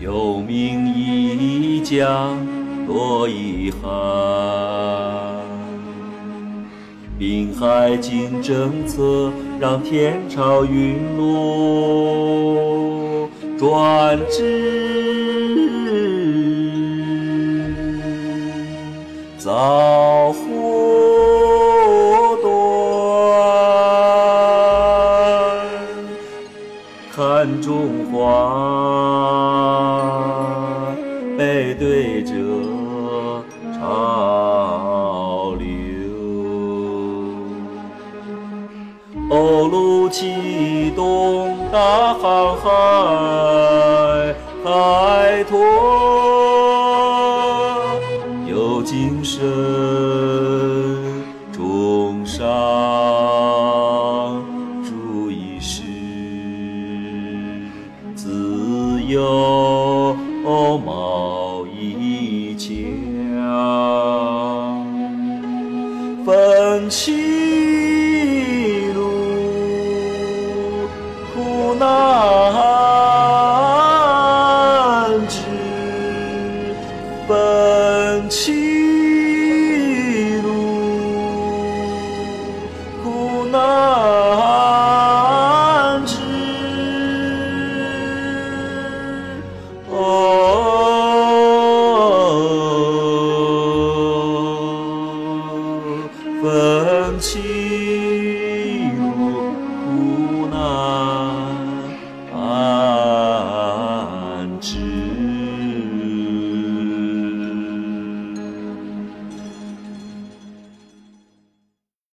有名一将多遗憾，滨海经政策让天朝陨落，专制遭看中华背对着潮流，欧陆启动大航海，开拓有精神，有毛衣枪，分歧路苦难知，分歧路苦难。风起